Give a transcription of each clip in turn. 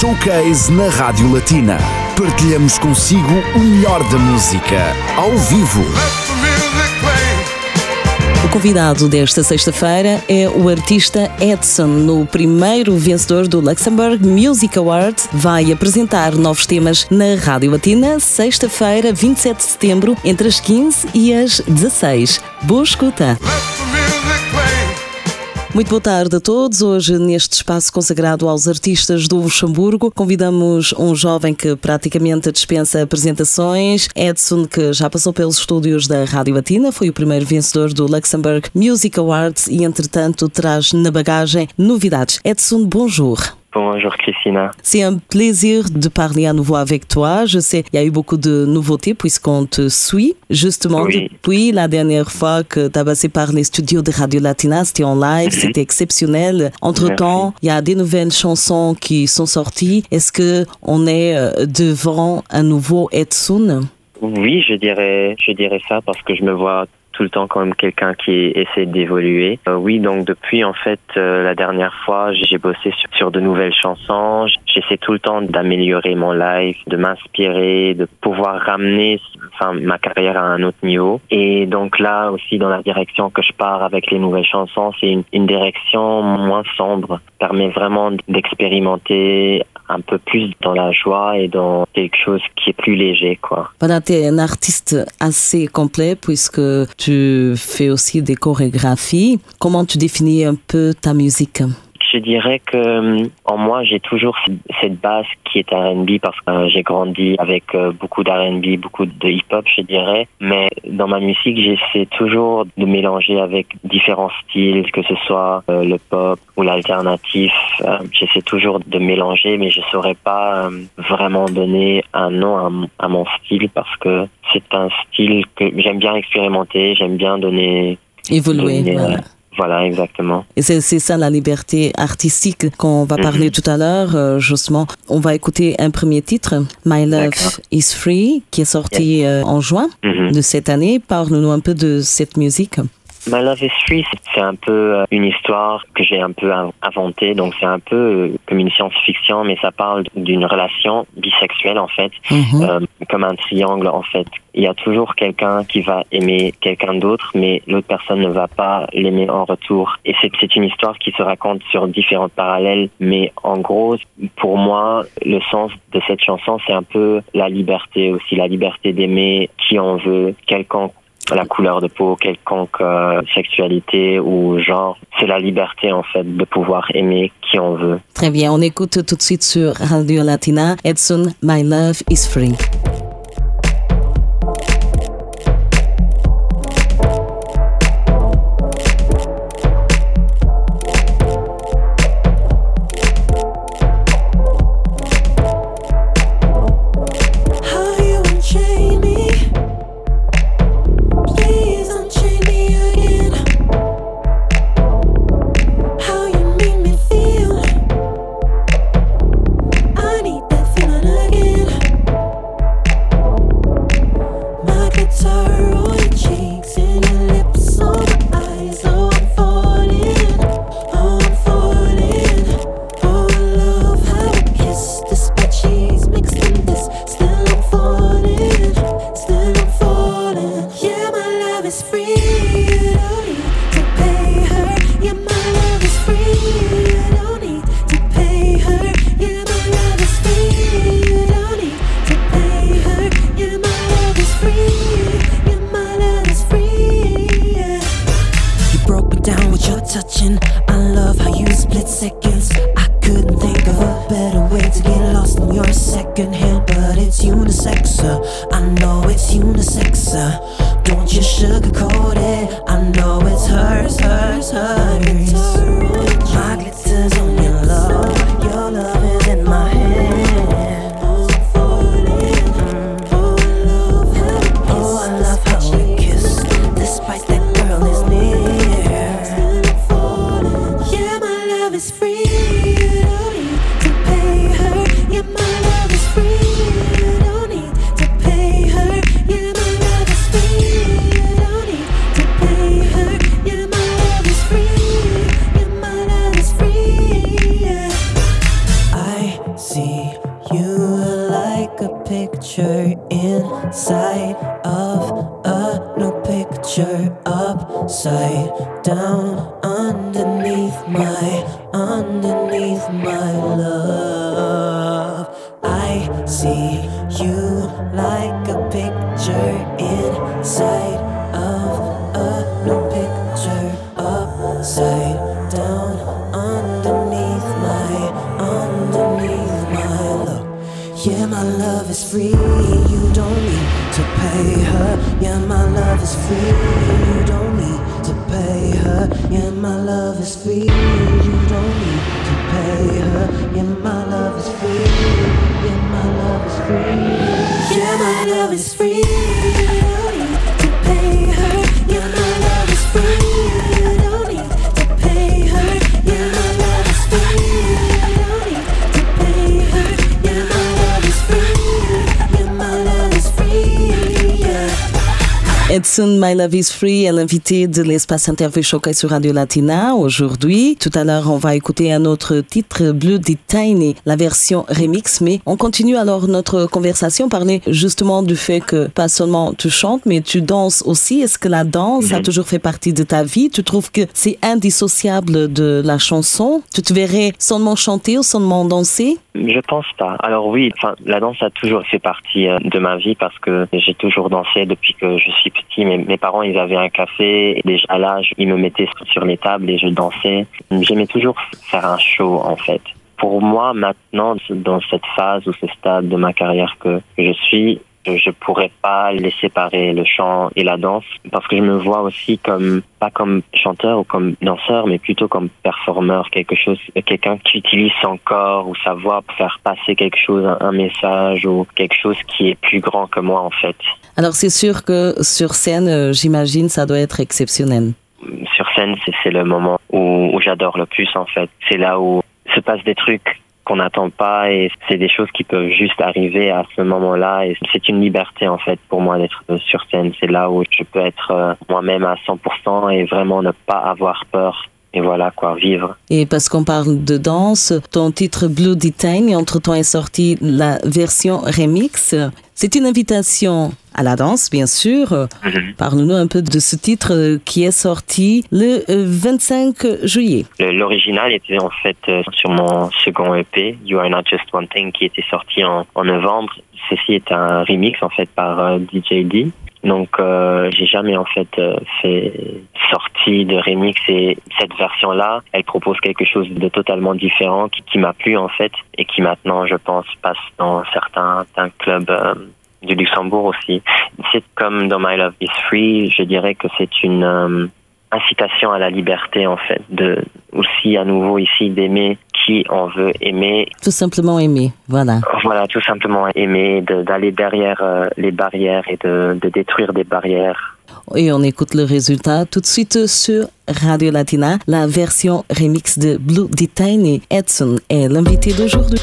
Showcase na Rádio Latina. Partilhamos consigo o melhor da música, ao vivo. O convidado desta sexta-feira é o artista Edson, no primeiro vencedor do Luxembourg Music Awards. Vai apresentar novos temas na Rádio Latina, sexta-feira, 27 de setembro, entre as 15 e as 16. Boa escuta! Muito boa tarde a todos. Hoje, neste espaço consagrado aos artistas do Luxemburgo, convidamos um jovem que praticamente dispensa apresentações, Edson, que já passou pelos estúdios da Rádio Latina, foi o primeiro vencedor do Luxembourg Music Awards e, entretanto, traz na bagagem novidades. Edson, bonjour. Bonjour Christina. C'est un plaisir de parler à nouveau avec toi. Je sais qu'il y a eu beaucoup de nouveautés puisqu'on te suit. Justement, Oui. depuis la dernière fois que tu as passé par les studios de Radio Latina, c'était en live, c'était exceptionnel. Entre-temps, il y a des nouvelles chansons qui sont sorties. Est-ce que on est euh, devant un nouveau Edson Oui, je dirais, je dirais ça parce que je me vois tout le temps comme quelqu'un qui essaie d'évoluer. Euh, oui, donc depuis en fait euh, la dernière fois, j'ai bossé sur, sur de nouvelles chansons. J'essaie tout le temps d'améliorer mon live, de m'inspirer, de pouvoir ramener enfin ma carrière à un autre niveau. Et donc là aussi dans la direction que je pars avec les nouvelles chansons, c'est une, une direction moins sombre, permet vraiment d'expérimenter un peu plus dans la joie et dans quelque chose qui est plus léger quoi. Voilà, tu un artiste assez complet puisque tu fais aussi des chorégraphies. Comment tu définis un peu ta musique? Je dirais que euh, en moi j'ai toujours cette base qui est R&B parce que euh, j'ai grandi avec euh, beaucoup d'R&B, beaucoup de hip-hop je dirais. Mais dans ma musique j'essaie toujours de mélanger avec différents styles, que ce soit le pop ou l'alternatif. J'essaie toujours de mélanger, mais je saurais pas vraiment donner un nom à, mon style parce que c'est un style que j'aime bien expérimenter, j'aime bien donner. Évoluer. donner, voilà. Voilà, exactement. Et c'est ça la liberté artistique qu'on va parler tout à l'heure, euh, justement. On va écouter un premier titre, My Love is Free, qui est sorti euh, en juin Mhm. de cette année. Parle-nous un peu de cette musique. My Love is Free, c'est- un peu euh, une histoire que j'ai un peu in- inventée. Donc c'est un peu euh, comme une science-fiction, mais ça parle d'une relation bisexuelle en fait, Mhm. euh, comme un triangle en fait. Il y a toujours quelqu'un qui va aimer quelqu'un d'autre, mais l'autre personne ne va pas l'aimer en retour. Et c'est une histoire qui se raconte sur différents parallèles, mais en gros, pour moi, le sens de cette chanson, c'est un peu la liberté aussi, la liberté d'aimer qui on veut, quelconque la couleur de peau, quelconque euh, sexualité ou genre. C'est la liberté en fait de pouvoir aimer qui on veut. Très bien, on écoute tout de suite sur Radio Latina. Edson, My Love is Free. Underneath my underneath my love. I see you like a picture inside of a picture upside down underneath my underneath my love. Yeah my love is free. You don't need to pay her. Yeah my love is free. You don't need pay her yeah my love is free. You don't need to pay her yeah my love is free. Yeah my love is free. Yeah my love is free Edson My Love is Free est l'invité de l'espace Interview Showcase sur Radio Latina aujourd'hui. Tout à l'heure, on va écouter un autre titre, Blue the Tiny, la version remix. Mais on continue alors notre conversation, parler justement du fait que pas seulement tu chantes, mais tu danses aussi. Est-ce que la danse a Mhm. toujours fait partie de ta vie? Tu trouves que c'est indissociable de la chanson? Tu te verrais seulement chanter ou seulement danser? Je pense pas. Alors oui, enfin, la danse a toujours fait partie euh, de ma vie parce que j'ai toujours dansé depuis que je suis petit. Mes, mes parents, ils avaient un café et déjà là, ils me mettaient sur les tables et je dansais. J'aimais toujours faire un show en fait. Pour moi, maintenant, dans cette phase ou ce stade de ma carrière que je suis, je pourrais pas les séparer, le chant et la danse, parce que je me vois aussi comme, pas comme chanteur ou comme danseur, mais plutôt comme performeur, quelque chose, quelqu'un qui utilise son corps ou sa voix pour faire passer quelque chose, un, un message ou quelque chose qui est plus grand que moi, en fait. Alors c'est sûr que sur scène, euh, j'imagine, ça doit être exceptionnel. Sur scène, c'est le moment où, où j'adore le plus, en fait. C'est là où se passent des trucs qu'on n'attend pas et c'est des choses qui peuvent juste arriver à ce moment-là et c'est une liberté en fait pour moi d'être sur scène. C'est là où je peux être euh, moi-même à 100% et vraiment ne pas avoir peur et voilà quoi vivre Et parce qu'on parle de danse, ton titre Blue Tiny, entre-temps est sorti la version remix. C'est une invitation à la danse, bien sûr. Mhm. Parle-nous un peu de ce titre euh, qui est sorti le euh, 25 juillet. Le- l'original était en fait euh, sur mon second EP You Are Not Just One Thing qui était sorti en, en novembre ceci est un remix en fait par euh, DJ D donc euh, j'ai jamais en fait euh, fait sortie de remix et cette version là elle propose quelque chose de totalement différent qui, m'a plu en fait et qui maintenant je pense passe dans certains, certains clubs euh, du Luxembourg aussi. C'est comme dans My Love Is Free je dirais que c'est une euh, incitation à la liberté en fait de aussi à nouveau ici d'aimer qui on veut aimer Tout simplement aimer, voilà. voilà tout simplement aimer de- d'aller derrière euh, les barrières et de, de détruire des barrières Et on écoute le résultat tout de suite sur Radio Latina, la version remix de Blue Tiny. Edson est l'invité d'aujourd'hui.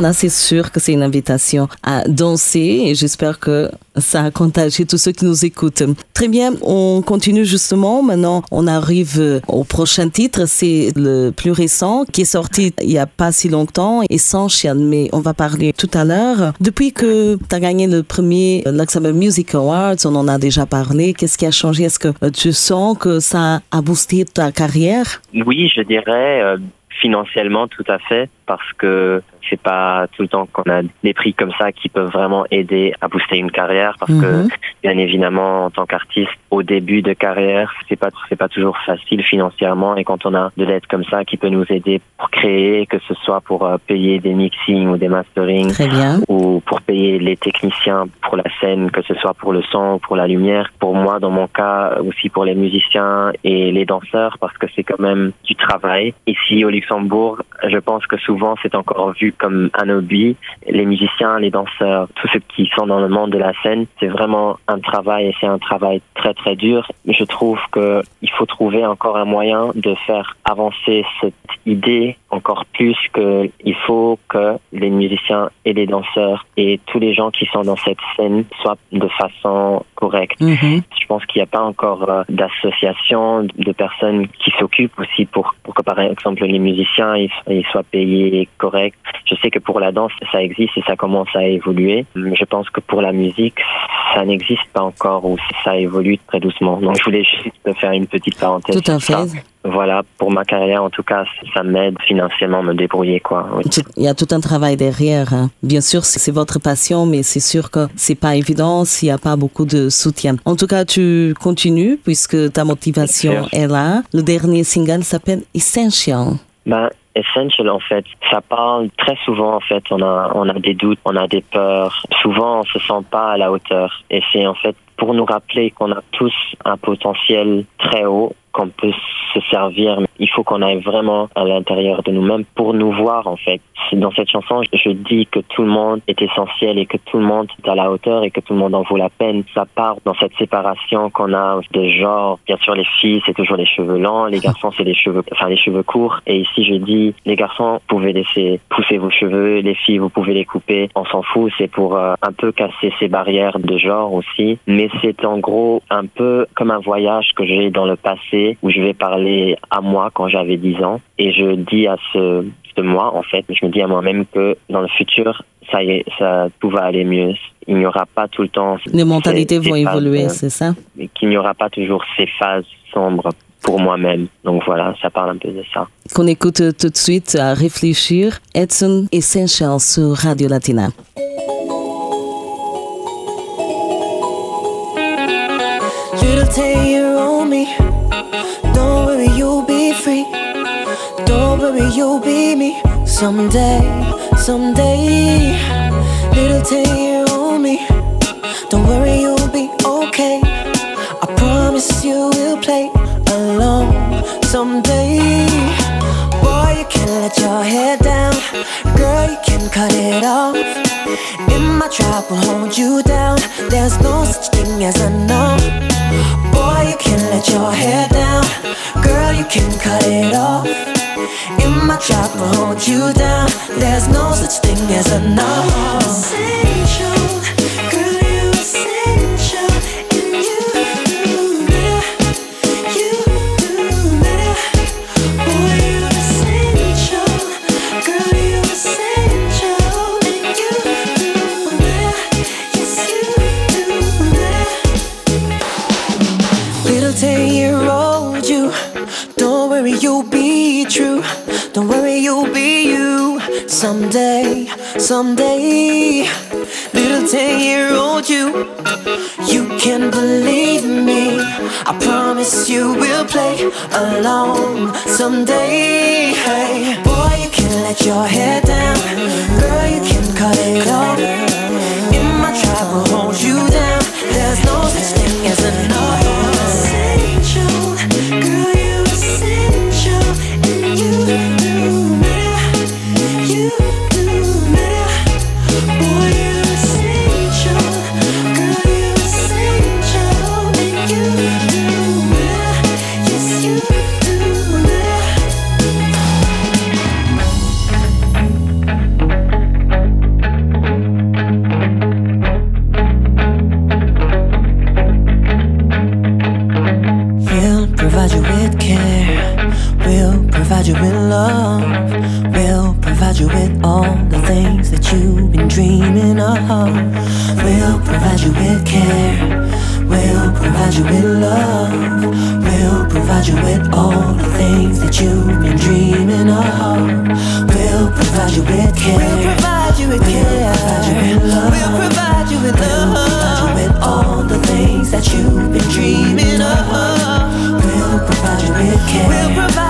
Voilà, c'est sûr que c'est une invitation à danser et j'espère que ça a contagié tous ceux qui nous écoutent. Très bien, on continue justement. Maintenant, on arrive au prochain titre. C'est le plus récent qui est sorti il n'y a pas si longtemps, Essential, mais on va parler tout à l'heure. Depuis que tu as gagné le premier Luxembourg Music Awards, on en a déjà parlé. Qu'est-ce qui a changé? Est-ce que tu sens que ça a boosté ta carrière? Oui, je dirais euh, financièrement tout à fait parce que c'est pas tout le temps qu'on a des prix comme ça qui peuvent vraiment aider à booster une carrière parce que Mhm. bien évidemment en tant qu'artiste au début de carrière c'est pas c'est pas toujours facile financièrement et quand on a de l'aide comme ça qui peut nous aider pour créer que ce soit pour euh, payer des mixings ou des bien. ou pour payer les techniciens pour la scène, que ce soit pour le son ou pour la lumière. Pour moi, dans mon cas, aussi pour les musiciens et les danseurs, parce que c'est quand même du travail. Ici au Luxembourg, je pense que souvent c'est encore vu comme un. Les musiciens, les danseurs, tous ceux qui sont dans le monde de la scène, c'est vraiment un travail et c'est un travail très très dur. Je trouve que il faut trouver encore un moyen de faire avancer cette idée encore plus que il faut que les musiciens et les danseurs et tous les gens qui sont dans cette scène soient de façon correcte. Mhm. Je pense qu'il n'y a pas encore euh, d'association de personnes qui s'occupent aussi pour, pour que par exemple les musiciens ils, ils soient payés correct. Je sais que pour la danse ça existe et ça commence à évoluer. Je pense que pour la musique ça n'existe pas encore ou ça évolue très doucement. Donc je voulais juste faire une petite parenthèse. Tout à fait. Voilà, pour ma carrière en tout cas, ça m'aide financièrement à me débrouiller quoi. Oui. Tout- Il y a tout un travail derrière. hein. Bien sûr, c'est votre passion, mais c'est sûr que c'est pas évident s'il n'y a pas beaucoup de soutien. En tout cas, tu continues puisque ta motivation est là. Le dernier single s'appelle Essential. Ben, Essential, en fait, ça parle très souvent, en fait, on a, on a des doutes, on a des peurs. Souvent, on se sent pas à la hauteur. Et c'est, en fait, pour nous rappeler qu'on a tous un potentiel très haut, qu'on peut se servir. Il faut qu'on aille vraiment à l'intérieur de nous-mêmes pour nous voir, en fait. Dans cette chanson, je dis que tout le monde est essentiel et que tout le monde est à la hauteur et que tout le monde en vaut la peine. Ça part dans cette séparation qu'on a de genre. Bien sûr, les filles, c'est toujours les cheveux longs. Les garçons, c'est les cheveux, enfin, les cheveux courts. Et ici, je dis, les garçons, vous pouvez laisser pousser vos cheveux. Les filles, vous pouvez les couper. On s'en fout. C'est pour euh, un peu casser ces barrières de genre aussi. Mais c'est en gros un peu comme un voyage que j'ai dans le passé où je vais parler à moi quand j'avais 10 ans. Et je dis à ce, ce moi, en fait, je me dis à moi-même que dans le futur, ça y est, ça, tout va aller mieux. Il n'y aura pas tout le temps. Les mentalités vont évoluer, euh, c'est ça? qu'il n'y aura pas toujours ces phases sombres pour moi-même. Donc voilà, ça parle un peu de ça. Qu'on écoute tout de suite à réfléchir. Edson Essential sur Radio Latina. You'll be me someday, someday. Little ten year old me. Don't worry, you'll be okay. I promise you will play along someday. You can let your hair down. Girl, you can cut it off. In my trap will hold you down. There's no such thing as a no. Boy, you can let your hair down. Girl, you can cut it off. In my trap will hold you down. There's no such thing as a no. Essential, someday, someday. Little ten year old you. You can believe me. I promise you will play along someday. Hey, boy, you can let your hair down. Girl, you can cut it off. In my tribe will hold you down. Provide you with all the things that you've been dreaming of. We'll provide you with care. We'll provide you with love. We'll provide you with all the things that you've been dreaming of. We'll provide you with care. We'll provide you with care. We'll provide you with love. We'll provide you with all the things that you've been dreaming of. We'll provide you with care. We'll provide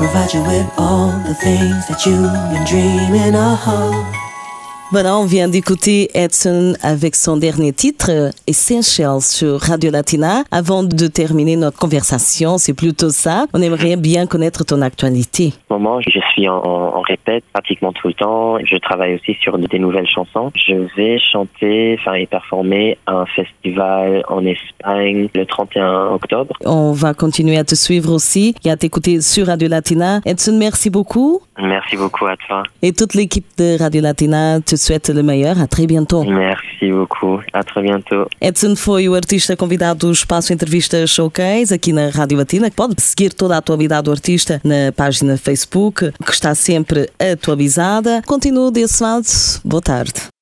provide you with all the things that you've been dreaming of. Voilà, on vient d'écouter Edson avec son dernier titre, Essential, sur Radio Latina. Avant de terminer notre conversation, c'est plutôt ça. On aimerait bien connaître ton actualité. En ce moment, je suis en, répète pratiquement tout le temps. Je travaille aussi sur des nouvelles chansons. Je vais chanter, enfin, et performer à un festival en Espagne le 31 octobre. On va continuer à te suivre aussi et à t'écouter sur Radio Latina. Edson, merci beaucoup. Merci beaucoup à toi. Et toute l'équipe de Radio Latina te souhaite le meilleur. À très bientôt. Merci beaucoup. À très bientôt. Edson foi o artista convidado do Espaço Entrevista Showcase aqui na Rádio Latina. Pode seguir toda a atualidade do artista na página Facebook, que está sempre atualizada. Continuo desse lado. Boa tarde.